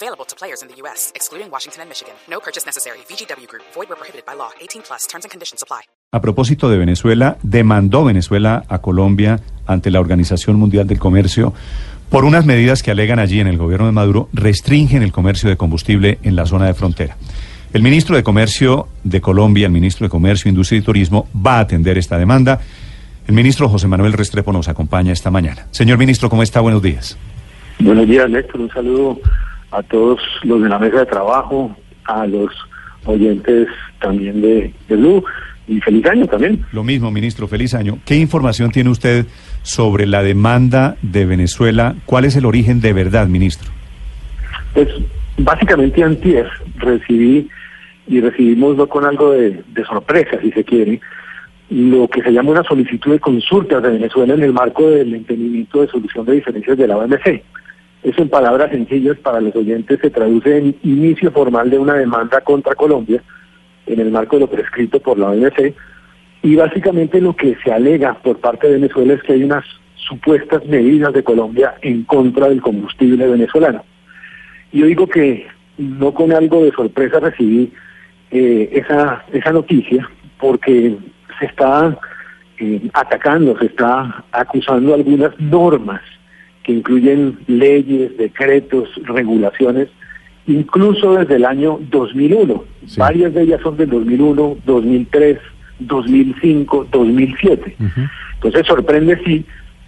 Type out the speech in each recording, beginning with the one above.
Available to players in the U.S., excluding Washington and Michigan. No purchase necessary. VGW Group. Void where prohibited by law. 18 plus. Terms and conditions apply. A propósito de Venezuela, demandó Venezuela a Colombia ante la Organización Mundial del Comercio por unas medidas que alegan allí en el gobierno de Maduro restringen el comercio de combustible en la zona de frontera. El ministro de Comercio de Colombia, el ministro de Comercio, Industria y Turismo, va a atender esta demanda. El ministro José Manuel Restrepo nos acompaña esta mañana. Señor ministro, ¿cómo está? Buenos días. Buenos días, Néstor. Un saludo a todos los de la mesa de trabajo, a los oyentes también de, de Blue y feliz año también. Lo mismo, ministro, feliz año. ¿Qué información tiene usted sobre la demanda de Venezuela? ¿Cuál es el origen de verdad, ministro? Pues básicamente antier recibí y recibimos con algo de, de sorpresa, si se quiere, lo que se llama una solicitud de consultas de Venezuela en el marco del entendimiento de solución de diferencias de la OMC. Eso en palabras sencillas para los oyentes se traduce en inicio formal de una demanda contra Colombia en el marco de lo prescrito por la OMC y básicamente lo que se alega por parte de Venezuela es que hay unas supuestas medidas de Colombia en contra del combustible venezolano. Yo digo que no con algo de sorpresa recibí eh, esa, esa noticia porque se está eh, atacando, se está acusando algunas normas que incluyen leyes, decretos, regulaciones, incluso desde el año 2001. Varias de ellas son del 2001, 2003, 2005, 2007. Entonces sorprende sí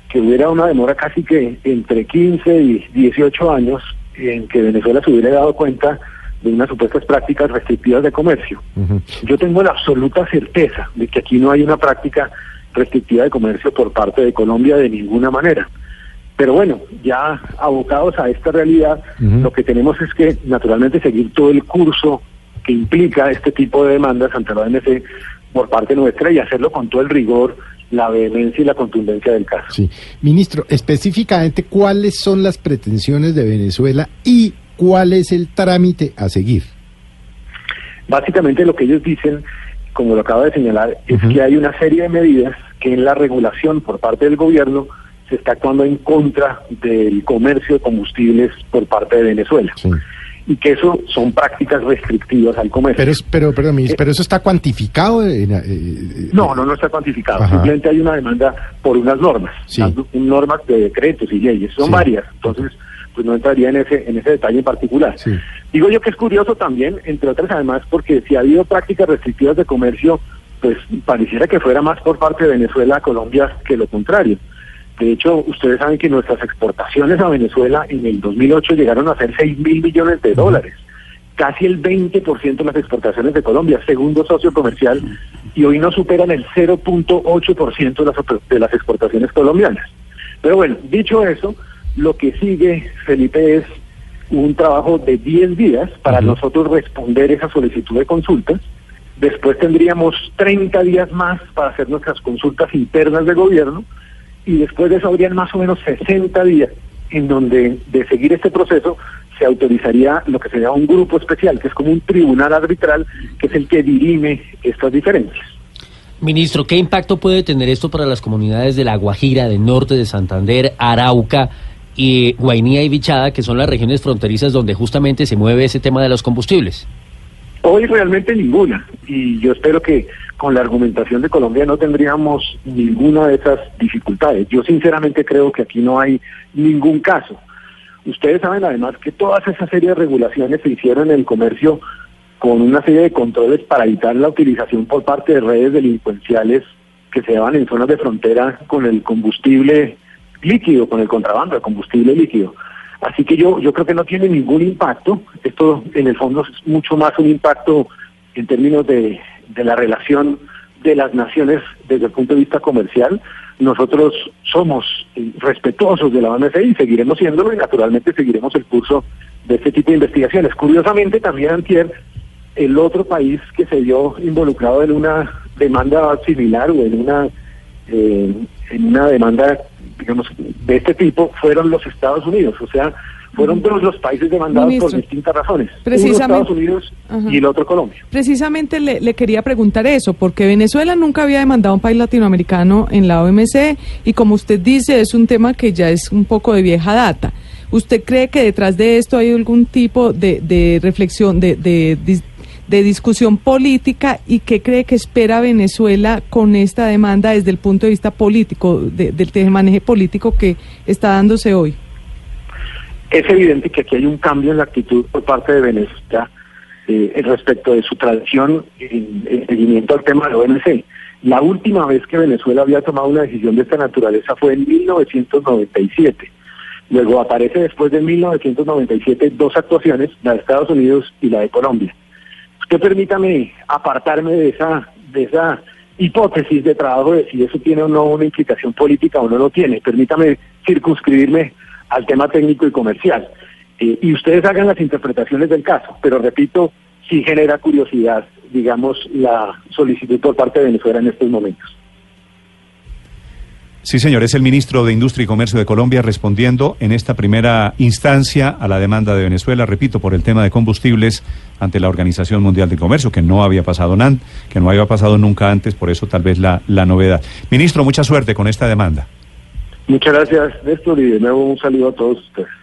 que hubiera una demora casi que entre 15 y 18 años en que Venezuela se hubiera dado cuenta de unas supuestas prácticas restrictivas de comercio. Yo tengo la absoluta certeza de que aquí no hay una práctica restrictiva de comercio por parte de Colombia de ninguna manera. Pero bueno, ya abocados a esta realidad, lo que tenemos es que naturalmente seguir todo el curso que implica este tipo de demandas ante la OMC por parte nuestra y hacerlo con todo el rigor, la vehemencia y la contundencia del caso. Sí. Ministro, específicamente, ¿cuáles son las pretensiones de Venezuela y cuál es el trámite a seguir? Básicamente lo que ellos dicen, como lo acaba de señalar, es que hay una serie de medidas que en la regulación por parte del gobierno se está actuando en contra del comercio de combustibles por parte de Venezuela. Y que eso son prácticas restrictivas al comercio. Pero, pero, perdón, Eh, pero eso está cuantificado. en, eh, eh, No, no, no está cuantificado. Ajá. Simplemente hay una demanda por unas normas, Sí. normas de decretos y leyes. Son Sí. varias. Entonces, pues no entraría en ese en ese detalle en particular. Digo yo que es curioso también, entre otras además, porque si ha habido prácticas restrictivas de comercio, pues pareciera que fuera más por parte de Venezuela a Colombia que lo contrario. De hecho, ustedes saben que nuestras exportaciones a Venezuela en el 2008 llegaron a ser 6 mil millones de dólares. Casi el 20% de las exportaciones de Colombia, segundo socio comercial, y hoy no superan el 0.8% de las, de las exportaciones colombianas. Pero bueno, dicho eso, lo que sigue, Felipe, es un trabajo de 10 días para nosotros responder esa solicitud de consultas. Después tendríamos 30 días más para hacer nuestras consultas internas de gobierno y después de eso habrían más o menos 60 días en donde de seguir este proceso se autorizaría lo que se llama un grupo especial, que es como un tribunal arbitral, que es el que dirime estas diferencias. Ministro, ¿qué impacto puede tener esto para las comunidades de La Guajira, del norte de Santander, Arauca y Guainía y Bichada, que son las regiones fronterizas donde justamente se mueve ese tema de los combustibles? Hoy realmente ninguna, y yo espero que con la argumentación de Colombia no tendríamos ninguna de esas dificultades. Yo sinceramente creo que aquí no hay ningún caso. Ustedes saben además que todas esas serie de regulaciones se hicieron en el comercio con una serie de controles para evitar la utilización por parte de redes delincuenciales que se daban en zonas de frontera con el combustible líquido, con el contrabando de combustible líquido. Así que yo, yo creo que no tiene ningún impacto. Esto en el fondo es mucho más un impacto en términos de, de la relación de las naciones desde el punto de vista comercial. Nosotros somos respetuosos de la OMC y seguiremos siéndolo y naturalmente seguiremos el curso de este tipo de investigaciones. Curiosamente también antier el otro país que se vio involucrado en una demanda similar o en una eh, en una demanda digamos de este tipo fueron los Estados Unidos, o sea, fueron dos los países demandados por distintas razones. Precisamente, Uno Estados Unidos y el otro Colombia. Precisamente le, le, quería preguntar eso, porque Venezuela nunca había demandado a un país latinoamericano en la OMC y como usted dice, es un tema que ya es un poco de vieja data. ¿Usted cree que detrás de esto hay algún tipo de, de reflexión, de, de, de discusión política y qué cree que espera Venezuela con esta demanda desde el punto de vista político, del manejo político que está dándose hoy? Es evidente que aquí hay un cambio en la actitud por parte de Venezuela eh, respecto de su tradición en, seguimiento al tema de OMC. La última vez que Venezuela había tomado una decisión de esta naturaleza fue en 1997. Luego aparece después de 1997 dos actuaciones, la de Estados Unidos y la de Colombia. Usted permítame apartarme de esa, de esa hipótesis de trabajo de si eso tiene o no una implicación política o no lo tiene. Permítame circunscribirme al tema técnico y comercial. Eh, y ustedes hagan las interpretaciones del caso, pero repito, sí genera curiosidad, digamos, la solicitud por parte de Venezuela en estos momentos. Sí, señor, es el ministro de Industria y Comercio de Colombia respondiendo en esta primera instancia a la demanda de Venezuela, repito, por el tema de combustibles ante la Organización Mundial de Comercio, que no había pasado que no había pasado nunca antes, por eso tal vez la, la novedad. Ministro, mucha suerte con esta demanda. Muchas gracias, Néstor, y de nuevo un saludo a todos ustedes.